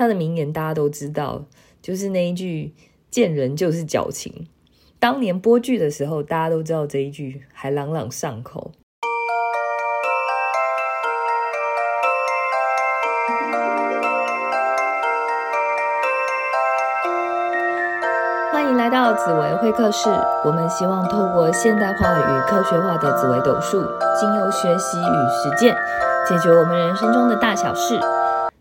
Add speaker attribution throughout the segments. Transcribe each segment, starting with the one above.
Speaker 1: 他的名言大家都知道，就是那一句“见人就是矫情”。当年播剧的时候，大家都知道这一句，还朗朗上口。欢迎来到紫薇会客室，我们希望透过现代化与科学化的紫薇斗数，经由学习与实践，解决我们人生中的大小事。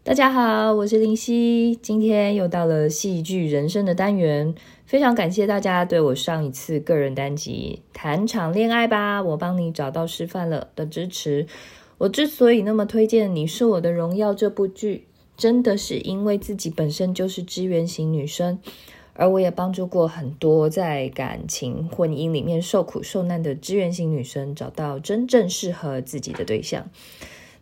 Speaker 1: 大家好，我是林夕，今天又到了戏剧人生的单元，非常感谢大家对我上一次个人单集《谈场恋爱吧，我帮你找到示范了》的支持。我之所以那么推荐《你是我的荣耀》这部剧，真的是因为自己本身就是支援型女生，而我也帮助过很多在感情婚姻里面受苦受难的支援型女生，找到真正适合自己的对象。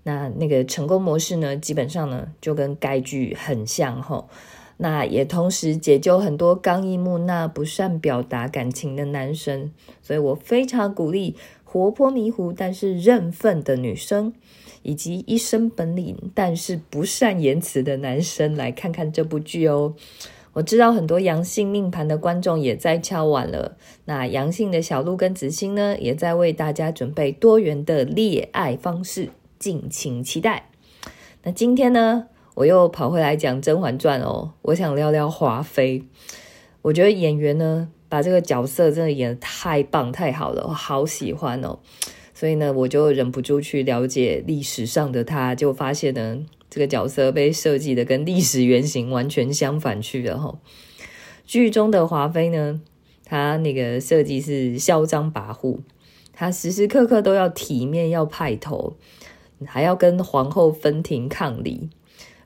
Speaker 1: 那那个成功模式呢，基本上呢就跟该剧很像吼。那也同时解救很多刚毅木讷、不善表达感情的男生，所以我非常鼓励活泼迷糊但是认份的女生，以及一身本领但是不善言辞的男生来看看这部剧哦。我知道很多阳性命盘的观众也在敲碗了，那阳性的小鹿跟子星呢，也在为大家准备多元的恋爱方式。敬请期待。那今天呢，我又跑回来讲《甄嬛传》哦。我想聊聊华妃。我觉得演员呢，把这个角色真的演的太棒、太好了，我好喜欢哦。所以呢，我就忍不住去了解历史上的她，就发现呢，这个角色被设计的跟历史原型完全相反去了哈。剧中的华妃呢，她那个设计是嚣张跋扈，她时时刻刻都要体面，要派头。还要跟皇后分庭抗礼，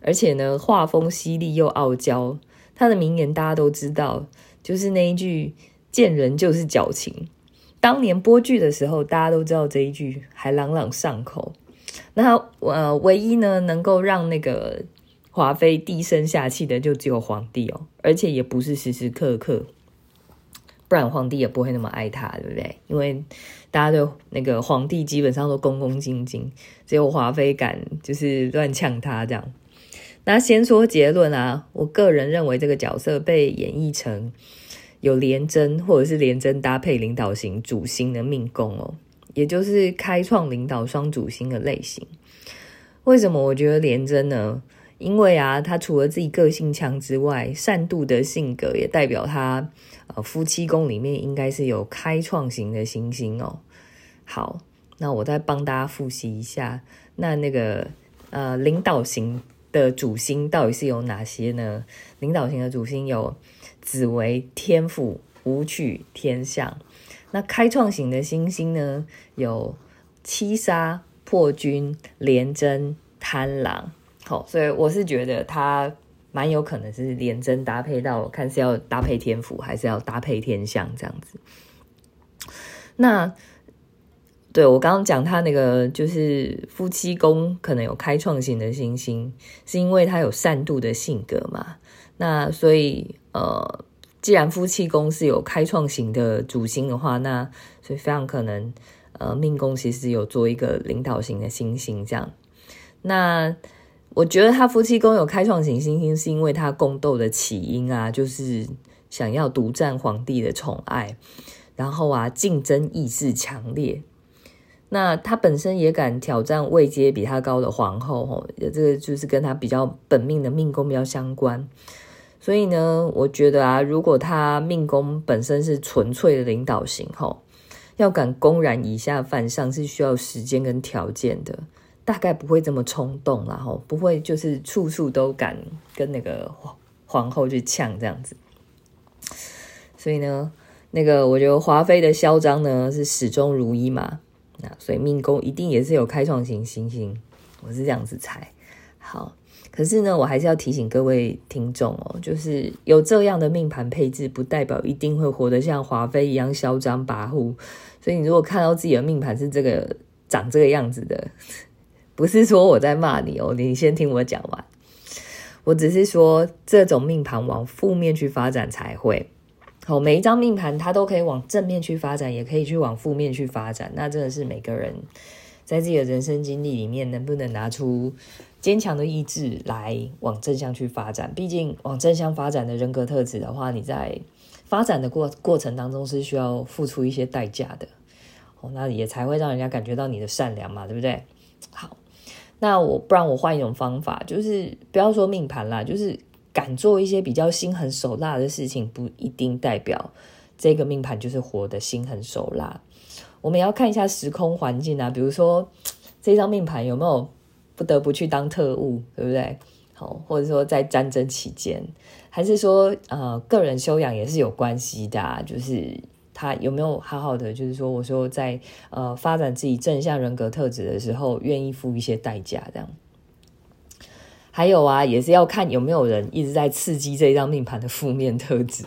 Speaker 1: 而且呢，画风犀利又傲娇。他的名言大家都知道，就是那一句“见人就是矫情”。当年播剧的时候，大家都知道这一句，还朗朗上口。那呃，唯一呢能够让那个华妃低声下气的，就只有皇帝哦，而且也不是时时刻刻。不然皇帝也不会那么爱他，对不对？因为大家对那个皇帝基本上都恭恭敬敬，只有华妃敢就是乱呛他这样。那先说结论啊，我个人认为这个角色被演绎成有廉贞或者是廉贞搭配领导型主星的命宫哦，也就是开创领导双主星的类型。为什么我觉得廉贞呢？因为啊，他除了自己个性强之外，善妒的性格也代表他，呃，夫妻宫里面应该是有开创型的星星哦。好，那我再帮大家复习一下，那那个呃，领导型的主星到底是有哪些呢？领导型的主星有紫薇、天府、武曲、天象。那开创型的星星呢，有七杀、破军、廉贞、贪狼。所以我是觉得他蛮有可能是连真搭配到，看是要搭配天府，还是要搭配天象这样子。那对我刚刚讲他那个就是夫妻宫可能有开创型的星星，是因为他有善妒的性格嘛？那所以呃，既然夫妻宫是有开创型的主星的话，那所以非常可能呃命宫其实有做一个领导型的星星这样。那我觉得他夫妻宫有开创型星星，是因为他宫斗的起因啊，就是想要独占皇帝的宠爱，然后啊，竞争意识强烈。那他本身也敢挑战位阶比他高的皇后，吼，这个就是跟他比较本命的命宫比较相关。所以呢，我觉得啊，如果他命宫本身是纯粹的领导型，吼，要敢公然以下犯上，是需要时间跟条件的。大概不会这么冲动啦，吼，不会就是处处都敢跟那个皇后去呛这样子。所以呢，那个我觉得华妃的嚣张呢是始终如一嘛，那所以命宫一定也是有开创型星星，我是这样子猜。好，可是呢，我还是要提醒各位听众哦，就是有这样的命盘配置，不代表一定会活得像华妃一样嚣张跋扈。所以你如果看到自己的命盘是这个长这个样子的。不是说我在骂你哦，你先听我讲完。我只是说，这种命盘往负面去发展才会好。每一张命盘它都可以往正面去发展，也可以去往负面去发展。那真的是每个人在自己的人生经历里面，能不能拿出坚强的意志来往正向去发展。毕竟往正向发展的人格特质的话，你在发展的过过程当中是需要付出一些代价的。哦，那也才会让人家感觉到你的善良嘛，对不对？好，那我不然我换一种方法，就是不要说命盘啦，就是敢做一些比较心狠手辣的事情，不一定代表这个命盘就是活得心狠手辣。我们要看一下时空环境啊，比如说这张命盘有没有不得不去当特务，对不对？好，或者说在战争期间，还是说呃个人修养也是有关系的，就是。他有没有好好的？就是说，我说在呃发展自己正向人格特质的时候，愿意付一些代价，这样。还有啊，也是要看有没有人一直在刺激这张命盘的负面特质。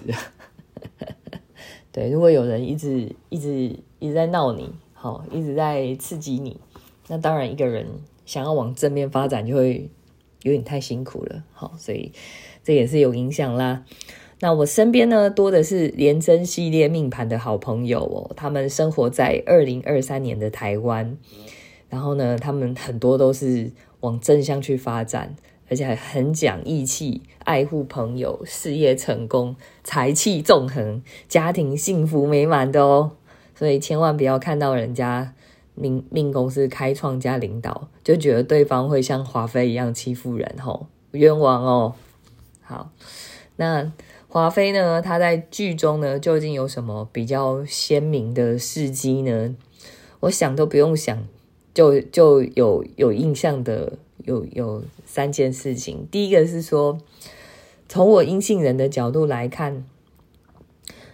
Speaker 1: 对，如果有人一直一直一直在闹你，好，一直在刺激你，那当然一个人想要往正面发展就会有点太辛苦了。好，所以这也是有影响啦。那我身边呢，多的是连贞系列命盘的好朋友哦，他们生活在二零二三年的台湾，然后呢，他们很多都是往正向去发展，而且还很讲义气，爱护朋友，事业成功，财气纵横，家庭幸福美满的哦。所以千万不要看到人家命命公司开创加领导，就觉得对方会像华妃一样欺负人吼，冤枉哦。好，那。华妃呢？她在剧中呢，究竟有什么比较鲜明的事迹呢？我想都不用想，就就有有印象的，有有三件事情。第一个是说，从我阴性人的角度来看，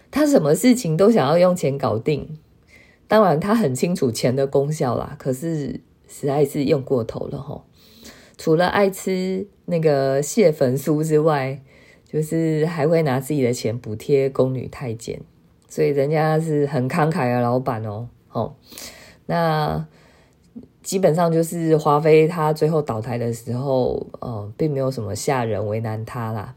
Speaker 1: 他什么事情都想要用钱搞定。当然，他很清楚钱的功效啦，可是实在是用过头了吼。除了爱吃那个蟹粉酥之外，就是还会拿自己的钱补贴宫女太监，所以人家是很慷慨的老板哦。哦，那基本上就是华妃她最后倒台的时候，呃，并没有什么下人为难她啦。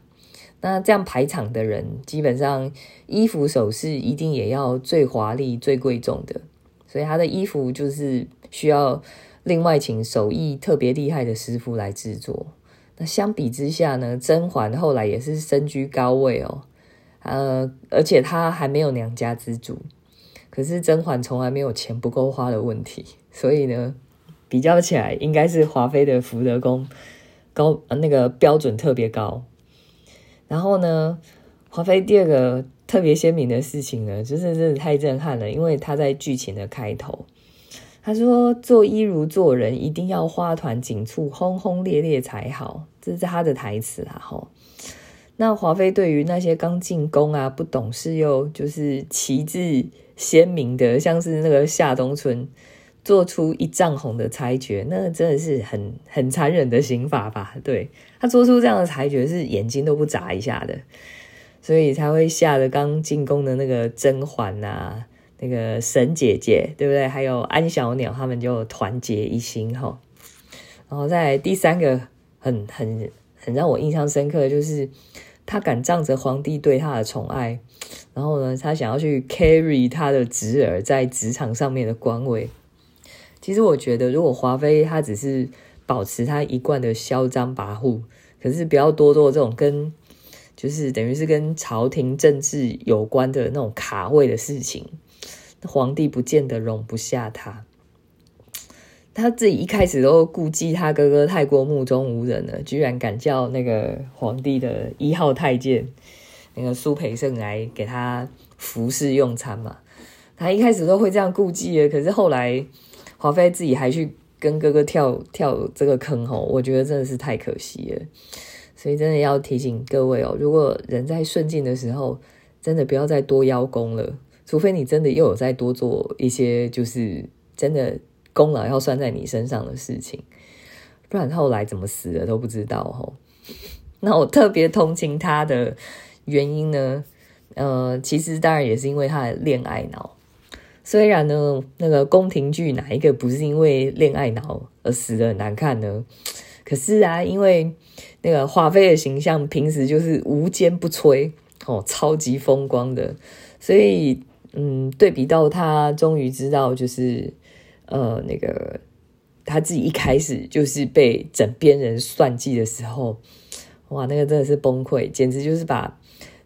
Speaker 1: 那这样排场的人，基本上衣服首饰一定也要最华丽、最贵重的，所以她的衣服就是需要另外请手艺特别厉害的师傅来制作。那相比之下呢，甄嬛后来也是身居高位哦，呃，而且她还没有娘家之主，可是甄嬛从来没有钱不够花的问题，所以呢，比较起来，应该是华妃的福德宫高那个标准特别高。然后呢，华妃第二个特别鲜明的事情呢，就是真的太震撼了，因为她在剧情的开头。他说：“做一如做人，一定要花团锦簇、轰轰烈烈才好。”这是他的台词啊！吼，那华妃对于那些刚进宫啊、不懂事又就是旗帜鲜明的，像是那个夏冬春，做出一丈红的裁决，那真的是很很残忍的刑法吧？对他做出这样的裁决，是眼睛都不眨一下的，所以才会吓得刚进宫的那个甄嬛啊。那个沈姐姐对不对？还有安小鸟，他们就团结一心哈。然后在第三个很很很让我印象深刻的就是，他敢仗着皇帝对他的宠爱，然后呢，他想要去 carry 他的侄儿在职场上面的官位。其实我觉得，如果华妃她只是保持她一贯的嚣张跋扈，可是不要多做这种跟就是等于是跟朝廷政治有关的那种卡位的事情。皇帝不见得容不下他，他自己一开始都顾忌他哥哥太过目中无人了，居然敢叫那个皇帝的一号太监那个苏培盛来给他服侍用餐嘛。他一开始都会这样顾忌的，可是后来华妃自己还去跟哥哥跳跳这个坑吼，我觉得真的是太可惜了。所以真的要提醒各位哦，如果人在顺境的时候，真的不要再多邀功了。除非你真的又有再多做一些，就是真的功劳要算在你身上的事情，不然后来怎么死的都不知道吼。那我特别同情他的原因呢，呃，其实当然也是因为他的恋爱脑。虽然呢，那个宫廷剧哪一个不是因为恋爱脑而死的难看呢？可是啊，因为那个华妃的形象平时就是无坚不摧哦，超级风光的，所以。嗯，对比到他终于知道，就是呃，那个他自己一开始就是被枕边人算计的时候，哇，那个真的是崩溃，简直就是把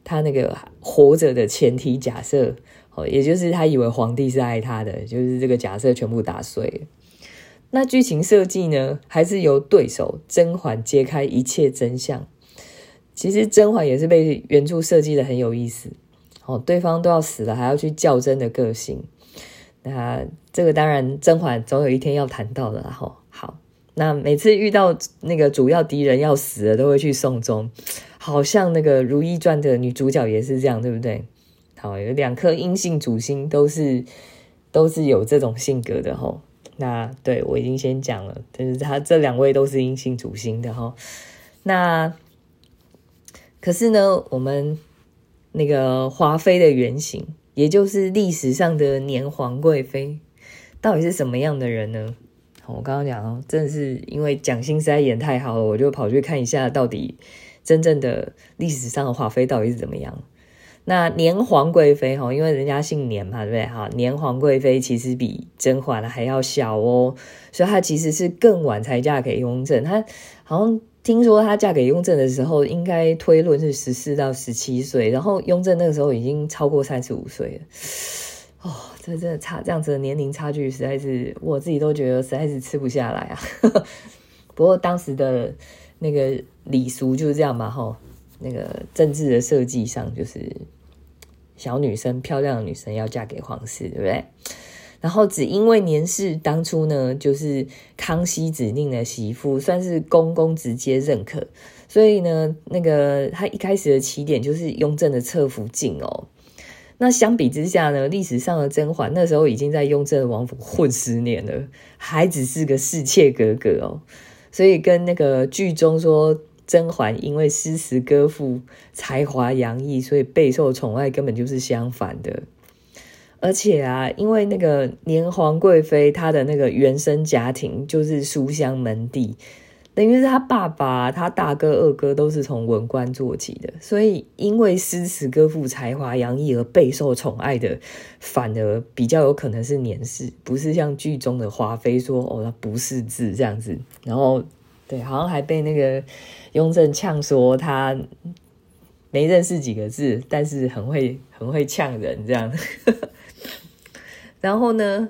Speaker 1: 他那个活着的前提假设，哦，也就是他以为皇帝是爱他的，就是这个假设全部打碎。那剧情设计呢，还是由对手甄嬛揭开一切真相。其实甄嬛也是被原著设计的很有意思，哦，对方都要死了，还要去较真的个性。那这个当然，甄嬛总有一天要谈到的，然后好，那每次遇到那个主要敌人要死了，都会去送终，好像那个《如懿传》的女主角也是这样，对不对？好，有两颗阴性主星，都是都是有这种性格的哈。那对我已经先讲了，但是他这两位都是阴性主星的哈。那可是呢，我们那个华妃的原型。也就是历史上的年皇贵妃，到底是什么样的人呢？我刚刚讲哦，真的是因为蒋欣实在演太好了，我就跑去看一下，到底真正的历史上的华妃到底是怎么样。那年皇贵妃哈，因为人家姓年嘛，对不对？哈，年皇贵妃其实比甄嬛还要小哦，所以她其实是更晚才嫁给雍正，她好像。听说她嫁给雍正的时候，应该推论是十四到十七岁，然后雍正那个时候已经超过三十五岁了。哦，这真的差这样子的年龄差距，实在是我自己都觉得实在是吃不下来啊。不过当时的那个礼俗就是这样嘛，哈，那个政治的设计上就是小女生、漂亮的女生要嫁给皇室，对不对？然后只因为年氏当初呢，就是康熙指定的媳妇，算是公公直接认可，所以呢，那个他一开始的起点就是雍正的侧福晋哦。那相比之下呢，历史上的甄嬛那时候已经在雍正王府混十年了，还只是个侍妾格格哦。所以跟那个剧中说甄嬛因为诗词歌赋才华洋溢，所以备受宠爱，根本就是相反的。而且啊，因为那个年皇贵妃，她的那个原生家庭就是书香门第，等于是她爸爸、她大哥、二哥都是从文官做起的，所以因为诗词歌赋才华洋溢而备受宠爱的，反而比较有可能是年氏，不是像剧中的华妃说哦，她不识字这样子，然后对，好像还被那个雍正呛说他没认识几个字，但是很会很会呛人这样。然后呢，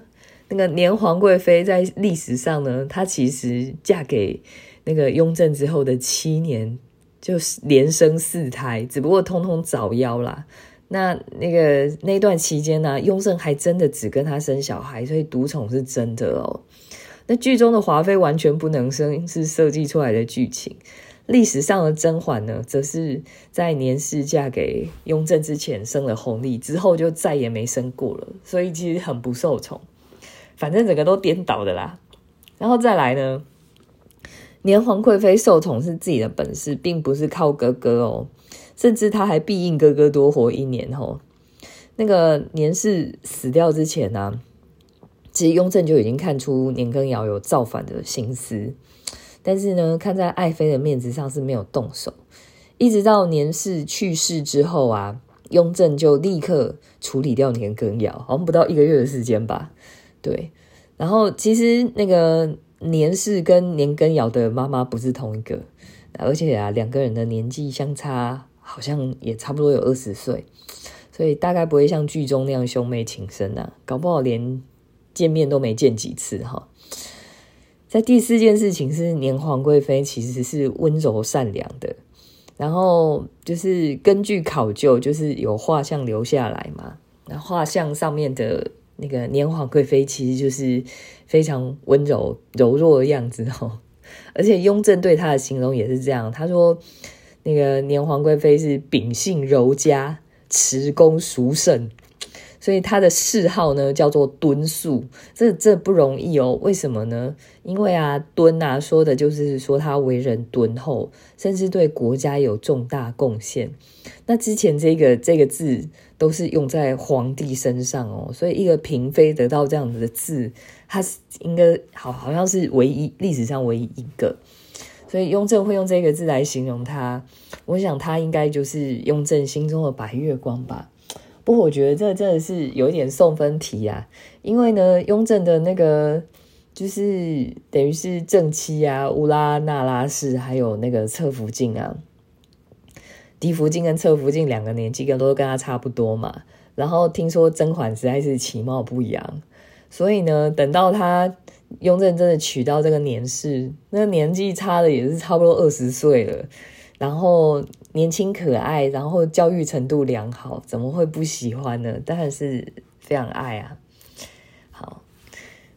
Speaker 1: 那个年皇贵妃在历史上呢，她其实嫁给那个雍正之后的七年，就是连生四胎，只不过通通早夭啦。那那个那段期间呢，雍正还真的只跟她生小孩，所以独宠是真的哦。那剧中的华妃完全不能生，是设计出来的剧情。历史上的甄嬛呢，则是在年氏嫁给雍正之前生了弘历，之后就再也没生过了，所以其实很不受宠。反正整个都颠倒的啦。然后再来呢，年皇贵妃受宠是自己的本事，并不是靠哥哥哦，甚至他还必应哥哥多活一年哦。那个年氏死掉之前呢，其实雍正就已经看出年羹尧有造反的心思。但是呢，看在爱妃的面子上是没有动手，一直到年氏去世之后啊，雍正就立刻处理掉年羹尧，好像不到一个月的时间吧。对，然后其实那个年氏跟年羹尧的妈妈不是同一个，而且啊，两个人的年纪相差好像也差不多有二十岁，所以大概不会像剧中那样兄妹情深啊，搞不好连见面都没见几次哈。在第四件事情是年皇贵妃其实是温柔善良的，然后就是根据考究，就是有画像留下来嘛。那画像上面的那个年皇贵妃其实就是非常温柔柔弱的样子哦。而且雍正对她的形容也是这样，他说那个年皇贵妃是秉性柔佳，持功熟慎。所以他的谥号呢叫做敦肃，这这不容易哦。为什么呢？因为啊，敦啊说的就是说他为人敦厚，甚至对国家有重大贡献。那之前这个这个字都是用在皇帝身上哦，所以一个嫔妃得到这样子的字，他是应该好好像是唯一历史上唯一一个。所以雍正会用这个字来形容他，我想他应该就是雍正心中的白月光吧。不我觉得这真的是有一点送分题啊，因为呢，雍正的那个就是等于是正妻啊，乌拉那拉氏，还有那个侧福晋啊，嫡福晋跟侧福晋两个年纪跟都跟他差不多嘛。然后听说甄嬛实在是其貌不扬，所以呢，等到他雍正真的娶到这个年氏，那年纪差的也是差不多二十岁了，然后年轻可爱，然后教育程度良好，怎么会不喜欢呢？当然是非常爱啊。好。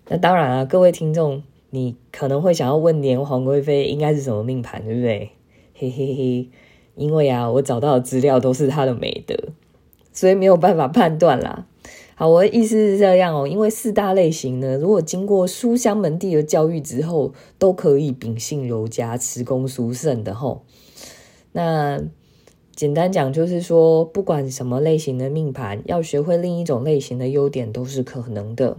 Speaker 1: 那当然了，各位听众，你可能会想要问年皇贵妃应该是什么命盘，对不对？嘿嘿嘿，因为啊，我找到的资料都是她的美德，所以没有办法判断啦。好，我的意思是这样哦，因为四大类型呢，如果经过书香门第的教育之后，都可以秉性柔佳、持功殊胜的吼。那简单讲就是说，不管什么类型的命盘，要学会另一种类型的优点都是可能的。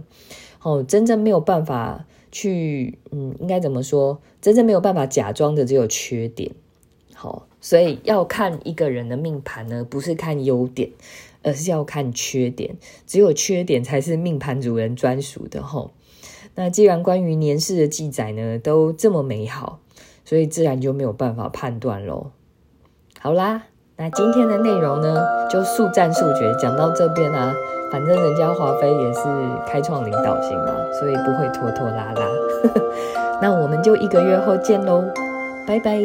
Speaker 1: 哦，真正没有办法去，嗯，应该怎么说？真正没有办法假装的只有缺点。好，所以要看一个人的命盘呢，不是看优点，而是要看缺点。只有缺点才是命盘主人专属的。吼，那既然关于年事的记载呢都这么美好，所以自然就没有办法判断喽。好啦，那今天的内容呢，就速战速决，讲到这边啊。反正人家华妃也是开创领导型嘛，所以不会拖拖拉拉。那我们就一个月后见喽，拜拜。